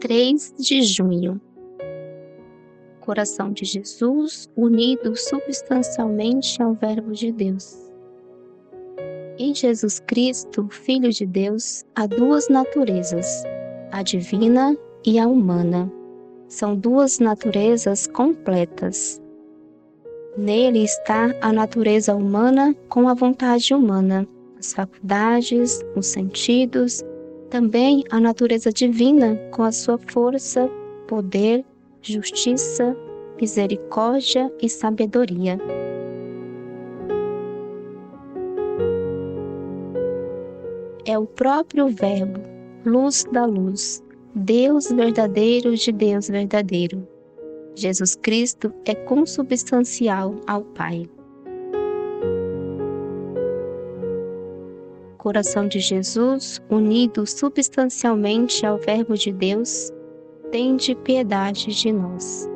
3 de junho. Coração de Jesus unido substancialmente ao Verbo de Deus. Em Jesus Cristo, Filho de Deus, há duas naturezas, a divina e a humana. São duas naturezas completas. Nele está a natureza humana com a vontade humana, as faculdades, os sentidos, também a natureza divina com a sua força, poder, justiça, misericórdia e sabedoria. É o próprio Verbo, luz da luz, Deus verdadeiro de Deus verdadeiro. Jesus Cristo é consubstancial ao Pai. Coração de Jesus, unido substancialmente ao Verbo de Deus, tende piedade de nós.